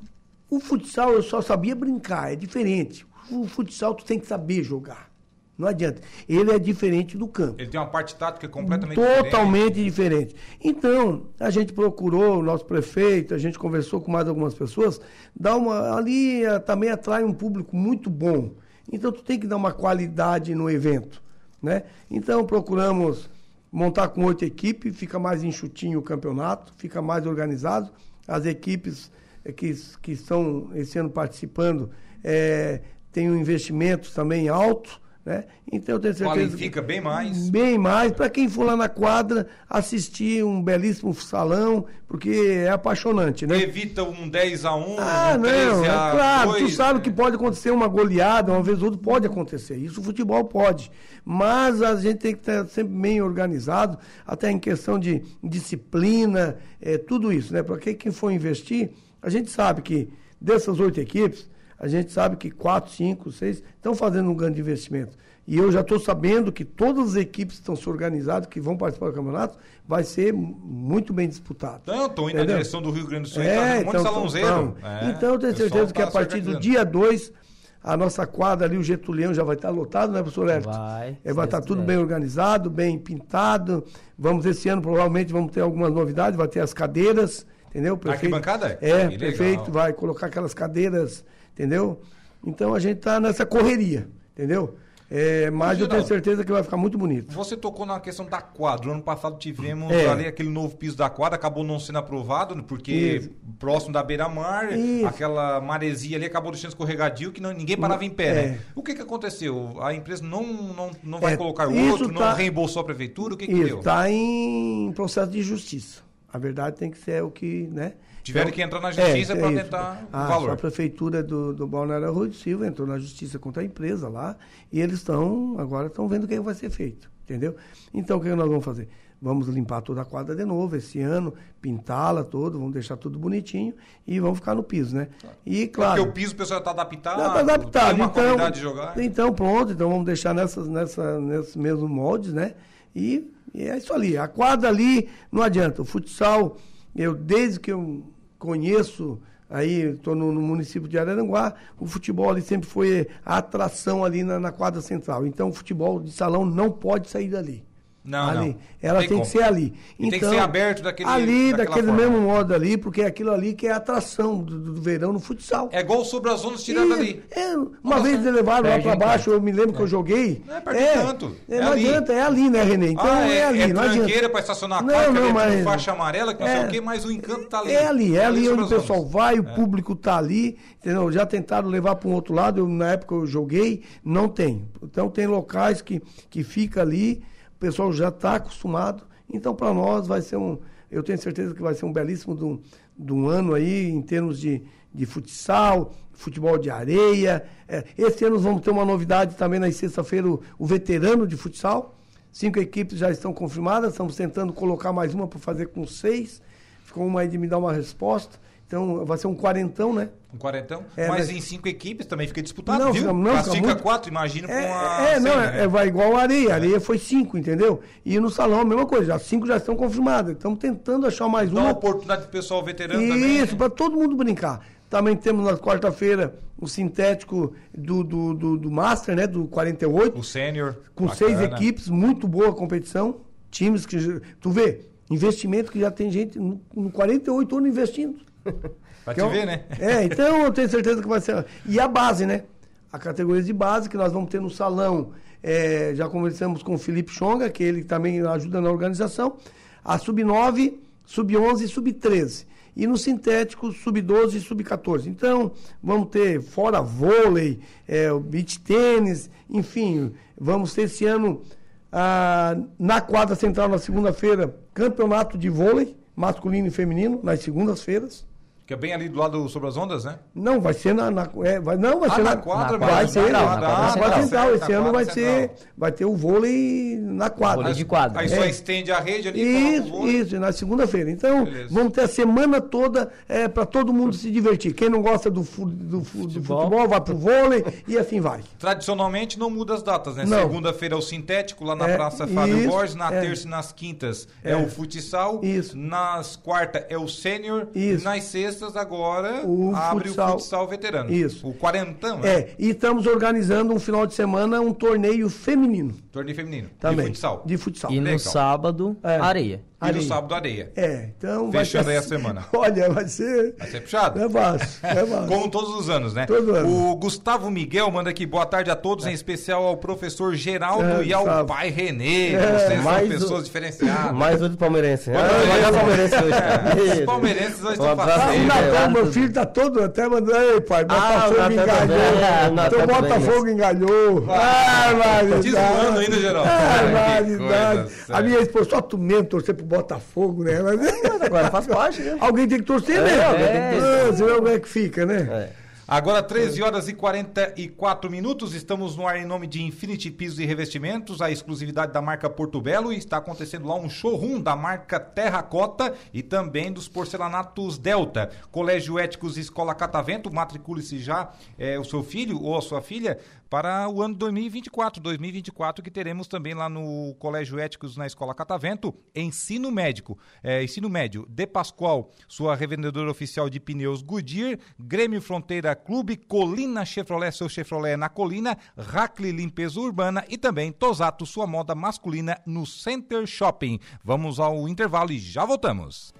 o futsal eu só sabia brincar, é diferente. O futsal tu tem que saber jogar. Não adianta. Ele é diferente do campo. Ele tem uma parte tática completamente Totalmente diferente. Então, a gente procurou o nosso prefeito, a gente conversou com mais algumas pessoas, dá uma ali eh, também atrai um público muito bom. Então tu tem que dar uma qualidade no evento, né? Então procuramos montar com oito equipes, fica mais enxutinho o campeonato, fica mais organizado. As equipes eh, que, que estão esse ano participando eh, têm um investimento também alto, né? Então eu tenho certeza que- Qualifica bem mais. Bem mais, para quem for lá na quadra assistir um belíssimo salão, porque é apaixonante, né? Evita um 10 a 1 Ah, um não, 13 é claro, 2, tu sabe né? que pode acontecer uma goleada, uma vez ou outra pode acontecer. Isso o futebol pode. Mas a gente tem que estar sempre bem organizado, até em questão de disciplina, é, tudo isso, né? Para quem for investir, a gente sabe que dessas oito equipes, a gente sabe que quatro, cinco, seis estão fazendo um grande investimento. E eu já estou sabendo que todas as equipes que estão se organizando, que vão participar do campeonato, vai ser muito bem disputado. Então, estão indo na direção do Rio Grande do Sul, tá É, um monte de então, salãozeiro. então, É, então eu tenho certeza que tá a partir do dia 2, a nossa quadra ali, o Getulião, já vai estar lotado, né, professor Hélio? Vai, É, vai estar tudo bem organizado, bem pintado. Vamos, esse ano, provavelmente, vamos ter algumas novidades, vai ter as cadeiras, entendeu? O Arquibancada? É, Que o prefeito legal. vai colocar aquelas cadeiras, entendeu? Então a gente está nessa correria, entendeu? É, mas eu tenho Geraldo, certeza que vai ficar muito bonito. Você tocou na questão da quadra. No ano passado tivemos É. ali aquele novo piso da quadra, acabou não sendo aprovado, né, porque Isso. próximo da beira-mar, aquela maresia ali acabou deixando escorregadio que não, ninguém parava em pé, né? É. O que que aconteceu? A empresa não, não, não vai É, colocar isso outro, não tá- reembolsou a prefeitura? O que que Isso, deu? está em processo de justiça. A verdade tem que ser o que, né? Tiveram que entrar na justiça pra isso. tentar o a, valor. A prefeitura do, do Balneário Rui Silva entrou na justiça contra a empresa lá e eles estão, agora estão vendo o que vai ser feito, entendeu? Então, o que nós vamos fazer? Vamos limpar toda a quadra de novo esse ano, pintá-la toda, vamos deixar tudo bonitinho e vamos ficar no piso, né? E, claro... Porque o piso o pessoal está adaptado, Já tá adaptado. tem uma então, de jogar. então, pronto, então vamos deixar nessas, nessa, nesses mesmos moldes, né? E, e é isso ali. A quadra ali não adianta. O futsal, eu desde que eu conheço, aí estou no, no município de Araranguá, o futebol ali sempre foi a atração ali na, na quadra central. Então, o futebol de salão não pode sair dali. Não, ali. não. Ela Tem tem, que ser ali. E tem que ser aberto daquele- Ali, daquele forma. mesmo modo ali, porque é aquilo ali que é a atração do, do verão no futsal. É igual sobre as zonas tirando ali. é, uma Nossa, vez eles levaram lá em baixo, eu me lembro que eu joguei. Não é perto de tanto, é, é não ali. adianta, é ali, né, Renê? Então ah, é, é, ali, é não tranqueira para estacionar a Não, não, é mas- tudo faixa amarela, que não sei É. o quê, mas o encanto tá ali. É ali, é ali sobre onde o pessoal vai, o público tá ali, entendeu? Já tentaram levar para um outro lado, eu, na época eu joguei, não tem. Então tem locais que, que fica ali, pessoal já está acostumado. Então para nós vai ser um, eu tenho certeza que vai ser um belíssimo de um, de um ano aí em termos de, de futsal, futebol de areia. É, esse ano vamos ter uma novidade também na sexta-feira, o, o veterano de futsal. Cinco equipes já estão confirmadas, estamos tentando colocar mais uma para fazer com seis. Ficou uma aí de me dar uma resposta. Então vai ser um quarentão, né? Um quarentão. É, mas, mas- em cinco equipes também fica disputado, Não, viu? não, fica muito- quatro, imagina com a... É, é, não, é, né? é, vai igual a areia. A areia foi cinco, entendeu? E no salão a mesma coisa, já cinco já estão confirmadas. Estamos tentando achar mais Dá uma uma. oportunidade pro pessoal veterano também. Isso, né? para todo mundo brincar. Também temos na quarta-feira o sintético do, do, do, do Master, né? Do 48. O sênior. com bacana. seis equipes, muito boa competição. Times que. Tu vê, investimento que já tem gente no, no 48 anos investindo. Pra Que te é um- ver, né? É, então eu tenho certeza que vai ser. E a base, né? A categoria de base que nós vamos ter no salão. é, já conversamos com o Felipe Chonga, que ele também ajuda na organização. a sub-9, sub-11 e sub-13. E no sintético, sub-12 e sub-14. Então, vamos ter fora vôlei, é, beach tênis, enfim, vamos ter esse ano ah, na quadra central na segunda-feira, campeonato de vôlei, masculino e feminino, nas segundas-feiras. Que é bem ali do lado sobre as ondas, né? Não, vai ser na. na é, vai, não, vai Ah, ser na na quadra Vai mesmo, ser na na quadra, central. Esse na ano vai ser, vai ter o vôlei na quadra. Vôlei de quadra. Aí É. só estende a rede ali. Isso, coloca o vôlei. isso, na segunda-feira. Então, Beleza. vamos ter a semana toda é, para todo mundo se divertir. Quem não gosta do, fu- do, fu- do futebol. vai pro vôlei e assim vai. Tradicionalmente não muda as datas, né? Segunda-feira é o sintético lá na É, Praça Fábio isso, Borges, na é. terça e nas quintas é, É. o futsal, Isso. nas quartas é o sênior e Isso. nas sextas agora O abre futsal. o futsal veterano. Isso. O quarentão, né? É, e estamos organizando um final de semana um torneio feminino Torneio feminino. também. De futsal. De futsal. E no Legal. sábado, É. areia. E no Areia. sábado areia. É, então Fechando vai aí ser- a semana. Olha, vai ser. Vai ser puxado? É fácil, é fácil. Como todos os anos, né? Todo ano. O Gustavo Miguel manda aqui boa tarde a todos, em especial ao professor Geraldo É, e ao Gustavo. pai Renê. É, Vocês são mais pessoas o- diferenciadas. Mais outro palmeirense. Ah, vai dar palmeirense hoje. Os palmeirenses hoje estão Ah, aí, fazendo. Natal, meu filho tá todo até mandando. Ei, pai, Ah, Botafogo o Natal engalhou. Então Botafogo engalhou. Ah, Tá te zoando ainda, Geraldo. Ah, A minha esposa, só tu mesmo torcer pro Botafogo, né? Mas- Agora faz parte, né? Alguém tem que torcer, né? É, alguém tem que torcer. Ah, senão como é que fica, né? É. Agora 13 horas e 44 minutos, estamos no ar em nome de Infinity Pisos e Revestimentos, a exclusividade da marca Porto Belo e está acontecendo lá um showroom da marca Terracota e também dos porcelanatos Delta. Colégio Éticos e Escola Catavento, matricule-se já é, o seu filho ou a sua filha para o ano 2024, 2024 que teremos também lá no Colégio Éticos na Escola Catavento, ensino médico, é, ensino médio, De Pascoal, sua revendedora oficial de pneus Goodyear, Grêmio Fronteira Clube, Colina Chevrolet, seu Chevrolet na Colina, Rackley Limpeza Urbana e também Tosato, sua moda masculina no Center Shopping. Vamos ao intervalo e já voltamos.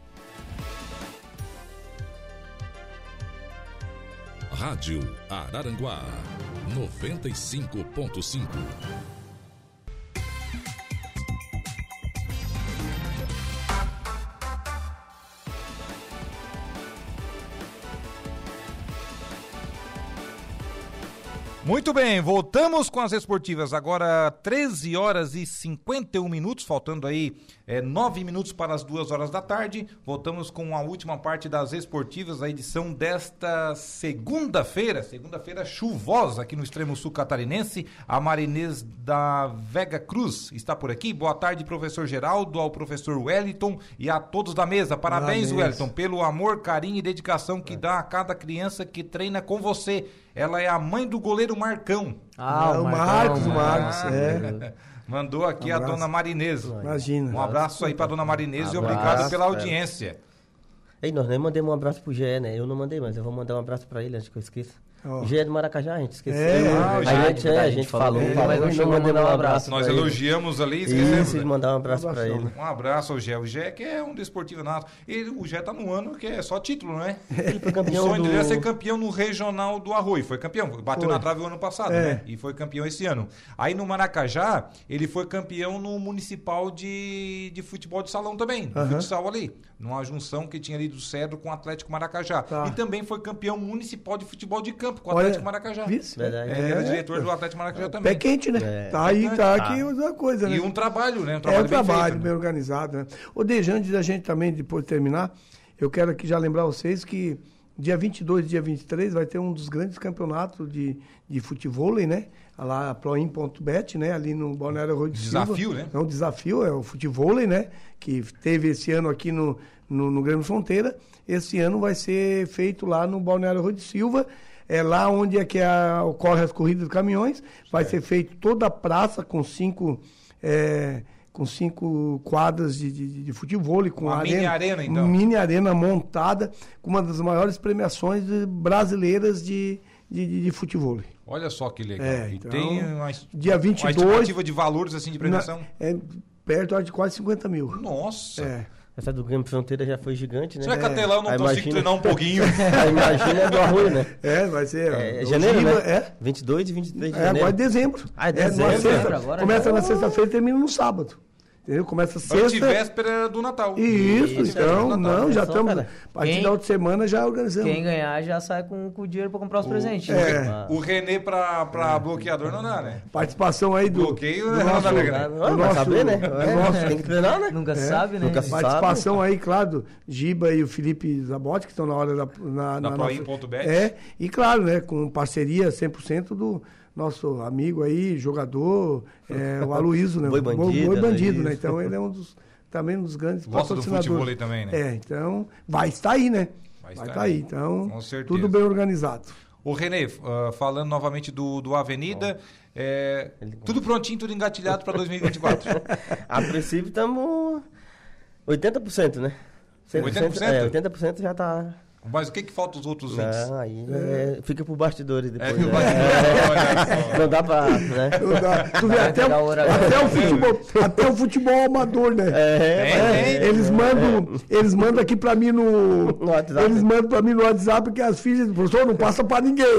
Rádio Araranguá 95.5. Muito bem, voltamos com as esportivas. Agora 13 horas e 51 minutos, faltando aí é, 9 minutos para as 2 horas da tarde. Voltamos com a última parte das esportivas, a edição desta segunda-feira, segunda-feira chuvosa aqui no extremo sul catarinense. A Marinês da Vega Cruz está por aqui. Boa tarde, professor Geraldo, ao professor Wellington e a todos da mesa. Parabéns, Parabéns. Wellington, pelo amor, carinho e dedicação que dá a cada criança que treina com você. Ela é a mãe do goleiro Marcão. Ah, É, o Marcos, o Marcos. Marcos, é. Mandou aqui a Um abraço. dona Marinês. Imagina. Um abraço aí pra dona Marinês e Abraço, obrigado pela audiência. Ei, nós nem mandamos um abraço pro Gé, né? Eu não mandei, mas eu vou mandar um abraço pra ele antes que eu esqueça. O Gé é do Maracajá, a gente esqueceu. É, a, verdade, gente, é, a gente falou, dele, falou, não mandar um abraço Nós pra ele. elogiamos ali, esquecemos. Isso, né? de mandar um abraço abração, ele. Um abraço ao Gé. O Gé que é um desportivo nato. E o Gé tá num ano que é só título, né? Ele foi O campeão sonho dele é ser do... campeão no regional do Arroio. Foi campeão. Bateu Foi. na trave o ano passado, É. né? E foi campeão esse ano. Aí no Maracajá, ele foi campeão no municipal de, de futebol de salão também. No Aham. futsal ali. Numa junção que tinha ali do Cedro com o Atlético Maracajá. Tá. E também foi campeão municipal de futebol de campo com o Olha, Atlético Maracajá. vice? Verdade. É, ele era É. diretor do Atlético Maracajá Pé também. quente, né? É. Tá aí, tá aqui Ah. outra coisa, né? E um trabalho, né? Um É trabalho um bem trabalho feito, bem né? organizado, né? O Dejante da gente também, depois de terminar, eu quero aqui já lembrar vocês que dia 22 e dia 23 vai ter um dos grandes campeonatos de, de futevôlei, né? Lá, a Proin.bet, né? Ali no Balneário Rui de Desafio, Silva. né? É um desafio, é o futevôlei, né? Que teve esse ano aqui no, no, no Grêmio Fronteira. Esse ano vai ser feito lá no Balneário Rui de Silva. É lá onde é que a- ocorre as corridas de caminhões. Vai ser feito toda a praça com cinco... é, com cinco quadras de, de, de futebol, com Uma mini arena, então. mini arena montada, com uma das maiores premiações brasileiras de, de, de, futebol. Olha só que legal. É, e então, tem uma, dia uma 22 estimativa de valores assim de premiação. Na- é perto de quase 50 mil. Nossa. É. Essa do Grêmio Fronteira já foi gigante, né? Se vai catelar, eu não Aí consigo imagina- treinar um pouquinho. Imagina é do Arroio, né? É, vai ser. É, é janeiro, né? É. 22 e 23 de É, janeiro. agora é dezembro. Ah, é numa dezembro, sexta- agora começa já. na sexta-feira e termina no sábado. Entendeu? Começa sexta. Antivéspera do Natal. Isso, Isso, então, não, já estamos. cara. A partir Quem- da outra semana já organizamos. Quem ganhar já sai com, com o dinheiro pra comprar os presentes. é. né? O Renê pra, pra bloqueador não dá, né? Participação aí do. Bloqueio, do né? Não nosso, dá Ah, não, do vai nosso- saber, né? do É, nosso- Tem que treinar, né? Nunca se sabe, né? Nunca Participação aí, claro, do Giba e o Felipe Zabotti, que estão na hora da. Na, na Proin.bet. É, e claro, né, com parceria 100% do nosso amigo aí, jogador, é, o Aloysio, né? Boi o Bandido, Boi Bandido, né? Então ele é um dos, também um dos grandes Gosta do patrocinadores. futebol aí também, né? É, então vai estar aí, né? Vai Vai estar aí. aí, então Com certeza. tudo bem organizado. Ô Renê, ah, falando novamente do, do Avenida, é, tudo prontinho, tudo engatilhado para 2024. A princípio estamos 80%, né? 80%? É, 80% já tá. Mas o que que falta os outros 20? Não, aí é, fica por bastidores É, depois. que né? só. Não dá pra. Né? Não dá. Tu vê, até, o, até, o futebol, até o futebol amador, né? É, mas- tem. Eles mandam, eles mandam aqui pra mim no, No WhatsApp. Eles mandam pra mim no WhatsApp que as filhas, professor, não passa pra ninguém.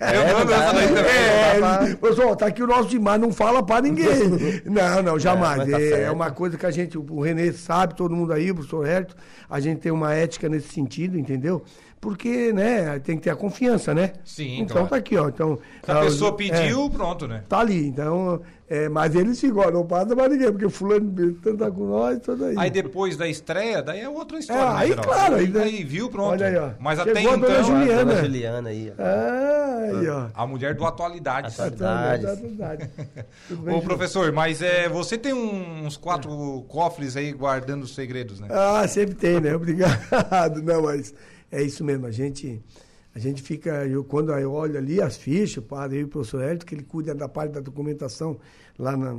Eu mando essa daí também. É, pra- eles- professor, tá aqui o nosso demais, não fala pra ninguém. Não, não, jamais. tá É, é certo. uma coisa que a gente, o Renê sabe, todo mundo aí, o professor Herto, a gente tem uma ética nesse sentido, entendeu? Porque, né, tem que ter a confiança, né? Sim, Então claro. tá aqui, ó. Então, Se a ah, pessoa é, pediu, pronto, né? tá ali, então, é, mas eles ó, não passa pra ninguém, porque fulano tanto tá com nós, tudo aí. Aí depois da estreia, daí é outra história. É, né, aí, Geraldo? claro, Aí, aí- aí viu, pronto. Olha aí, ó. Mas Chegou até a então, Juliana. Né? Juliana aí. ó. Ai, ó. a mulher do atualidade. Atualidade. Tá, tá, tá, tá. Tudo bem, Ô, professor, mas é, você tem uns quatro cofres aí guardando os segredos, né? Ah, sempre tem, né? Obrigado. Não, mas é isso mesmo. A gente, a gente fica, eu, quando eu olho ali as fichas, para eu e o professor Hélio, que ele cuida da parte da documentação lá na-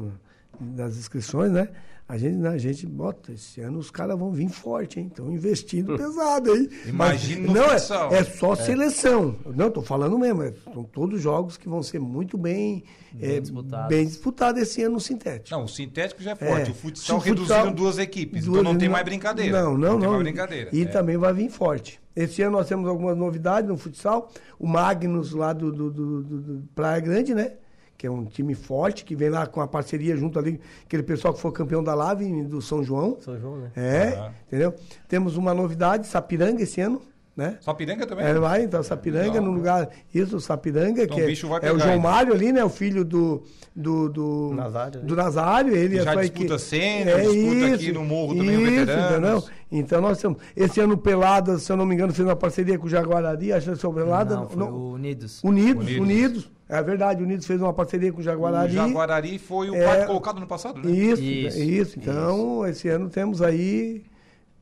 nas inscrições, né? A gente, né, a gente bota, esse ano os caras vão vir forte, hein? Estão investindo pesado, hein? Imagina Não, é, é só seleção. Não, estou falando mesmo. é- são todos jogos que vão ser muito bem, Bem é, disputados. bem disputados esse ano no sintético. Não, o sintético já é forte. É. o futsal reduziram duas equipes. Duas- então não tem mais brincadeira. Não, não, não. tem mais brincadeira. E É. também vai vir forte. Esse ano nós temos algumas novidades no futsal. O Magnus lá do, do, do- do- do Praia Grande, né? Que é um time forte, que vem lá com a parceria junto ali, aquele pessoal que foi campeão da Lave do São João. São João, né? É, entendeu? Temos uma novidade, Sapiranga esse ano, né? Só piranga também? É, vai, então, Sapiranga, Legal. no lugar. Isso, o Sapiranga, Então que o é, é o João? Mário ali, né? O filho do. Do, do Nazário, né? Do Nazário, ele Que é já só disputa equipe- sênior, disputa aqui no Morro também o Veteranos. entendeu? Então nós temos. Esse ano Peladas, se eu não me engano, fez uma parceria com o Jaguarari, acho que o Pelada. Não, foi o Unidos. Unidos, Unidos. Unidos, É verdade, o Unidos fez uma parceria com o O Jaguarari. Jaguarari foi o É. quarto colocado no passado, né? Isso, Isso, isso, Então, esse ano temos aí.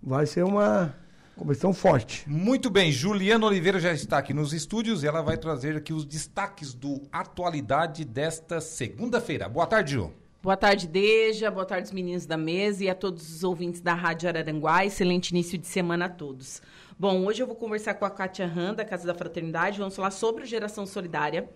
Vai ser uma competição forte. Muito bem, Juliana Oliveira já está aqui nos estúdios e ela vai trazer aqui os destaques do Atualidade desta segunda-feira. Boa tarde, Ju. Boa tarde, Deja. Boa tarde, os meninos da mesa e a todos os ouvintes da Rádio Araranguá. Excelente início de semana a todos. Bom, hoje eu vou conversar com a Kátia Han, da Casa da Fraternidade. Vamos falar sobre geração solidária.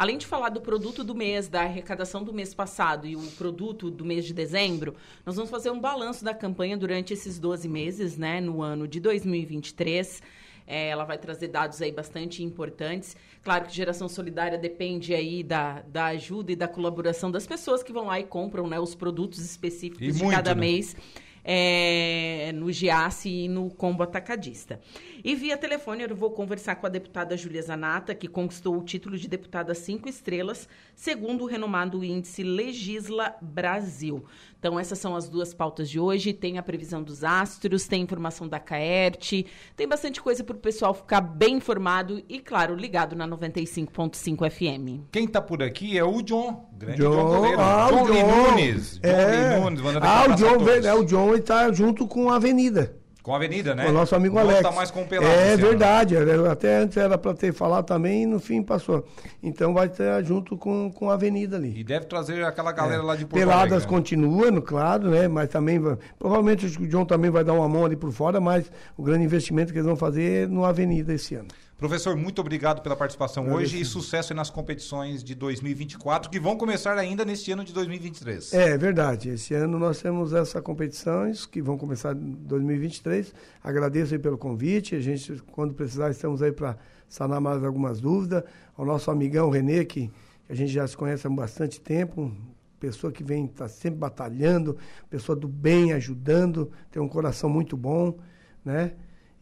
Além de falar do produto do mês, da arrecadação do mês passado e o produto do mês de dezembro, nós vamos fazer um balanço da campanha durante esses 12 meses, né, no ano de 2023. É, ela vai trazer dados aí bastante importantes. Claro que geração solidária depende aí da, da ajuda e da colaboração das pessoas que vão lá e compram né, os produtos específicos E de muito, cada né? mês é, no Giasse e no Combo Atacadista. E via telefone eu vou conversar com a deputada Júlia Zanata, que conquistou o título de deputada cinco estrelas, segundo o renomado índice Legisla Brasil. Então, essas são as duas pautas de hoje. Tem a previsão dos astros, tem informação da Caerte, tem bastante coisa para o pessoal ficar bem informado e, claro, ligado na 95.5 FM. Quem está por aqui é o John, grande John, John, ah, o John John. Nunes. John É. Nunes, Ah, o John, é, o John está junto com a Avenida. Com a Avenida, né? O nosso amigo Não Alex. tá mais com o Pelado É esse ano. verdade. era- Até antes era para ter falado também e no fim passou. Então vai estar junto com, com a Avenida ali. E deve trazer aquela galera lá de Porto Peladas Alegre, né? continua, no- claro, né? Mas também vai, provavelmente o John também vai dar uma mão ali por fora, mas o grande investimento que eles vão fazer é no Avenida esse ano. Professor, muito obrigado pela participação Agradeço. hoje e sucesso nas competições de 2024, que vão começar ainda neste ano de 2023. É verdade. Esse ano nós temos essas competições que vão começar em 2023. Agradeço aí pelo convite. A gente, quando precisar, estamos aí para sanar mais algumas dúvidas. Ao nosso amigão Renê, que a gente já se conhece há bastante tempo, pessoa que vem, está sempre batalhando, pessoa do bem, ajudando, tem um coração muito bom, né?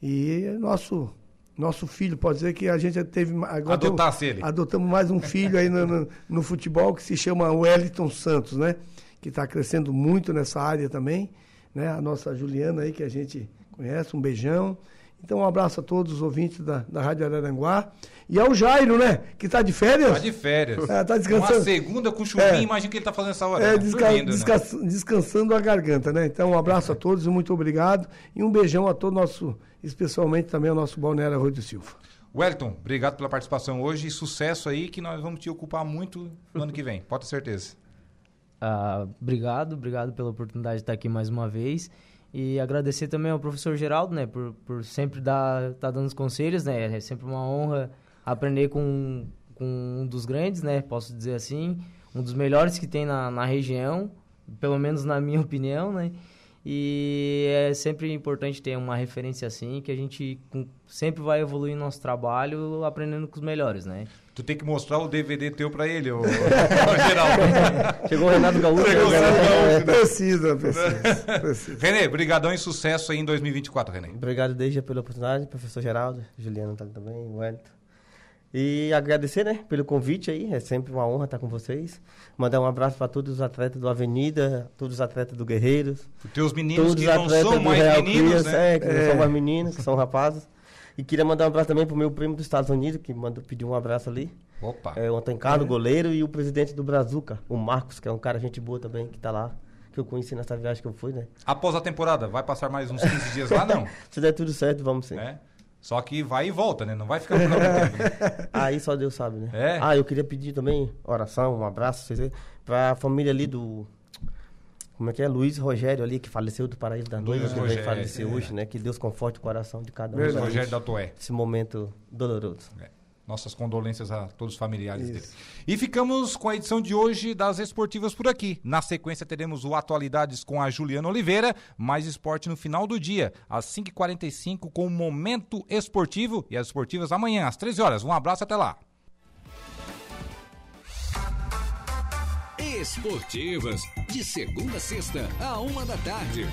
E nosso nosso filho, pode dizer que a gente teve. Agora Adotasse ele. Adotamos mais um filho aí no, no, no, futebol que se chama Wellington Santos, né? Que está crescendo muito nessa área também. Né? A nossa Juliana aí, que a gente conhece, um beijão. Então, um abraço a todos os ouvintes da, da Rádio Araranguá. E ao Jairo, né? Que está de férias. Está de férias. É, tá descansando. Uma segunda com chuvinha, é. imagina que ele está fazendo essa hora. É, tá desca dormindo, desca né? descansando a garganta, né? Então, um abraço a todos, muito obrigado. E um beijão a todo nosso, especialmente também ao nosso Balneário Arroio do Silva. Wellington, obrigado pela participação hoje e sucesso aí, que nós vamos te ocupar muito no ano que vem. Pode ter certeza. Ah, obrigado, obrigado pela oportunidade de estar aqui mais uma vez. E agradecer também ao professor Geraldo, né, por, por sempre dar, tá dando os conselhos, né, é sempre uma honra aprender com, com um dos grandes, né, posso dizer assim, um dos melhores que tem na, na região, pelo menos na minha opinião, né, e é sempre importante ter uma referência assim, que a gente sempre vai evoluir nosso trabalho aprendendo com os melhores, né. Tu tem que mostrar o DVD teu pra ele, o, Geraldo. Chegou o Renato Gaúcho. Chegou o Renato Gaúcho. Né? Precisa, precisa, precisa. Renê, brigadão e sucesso aí em 2024, Renê. Obrigado desde pela oportunidade, professor Geraldo, Juliano tá também, o Wellington. E agradecer, né, pelo convite aí, é sempre uma honra estar com vocês. Mandar um abraço para todos os atletas do Avenida, todos os atletas do Guerreiros. Os teus meninos todos que não são mais Real meninos, Crias, né? É, que é. não são mais meninos, que são rapazes. E queria mandar um abraço também pro meu primo dos Estados Unidos, que mandou pedir um abraço ali. Opa. É, o Antônio Carlos, é. goleiro, e o presidente do Brazuca, o Marcos, que é um cara gente boa também, que tá lá. Que eu conheci nessa viagem que eu fui, né? Após a temporada, vai passar mais uns 15 dias lá, não? Se der tudo certo, vamos sim. É. Só que vai e volta, né? Não vai ficar por tempo. Né? Aí só Deus sabe, né? É. Ah, eu queria pedir também oração, um abraço, pra família ali do como é que é? Luiz Rogério ali, que faleceu do Paraíso da Noiva, que falecer é. hoje, né? Que Deus conforte o coração de cada um. Luiz Rogério da Toé. Esse momento doloroso. É. Nossas condolências a todos os familiares Isso. dele. E ficamos com a edição de hoje das Esportivas por aqui. Na sequência teremos o Atualidades com a Juliana Oliveira, mais esporte no final do dia, às 5h45 com o Momento Esportivo e as esportivas amanhã, às 13 horas. Um abraço até lá. Esportivas, de segunda a sexta, a uma da tarde.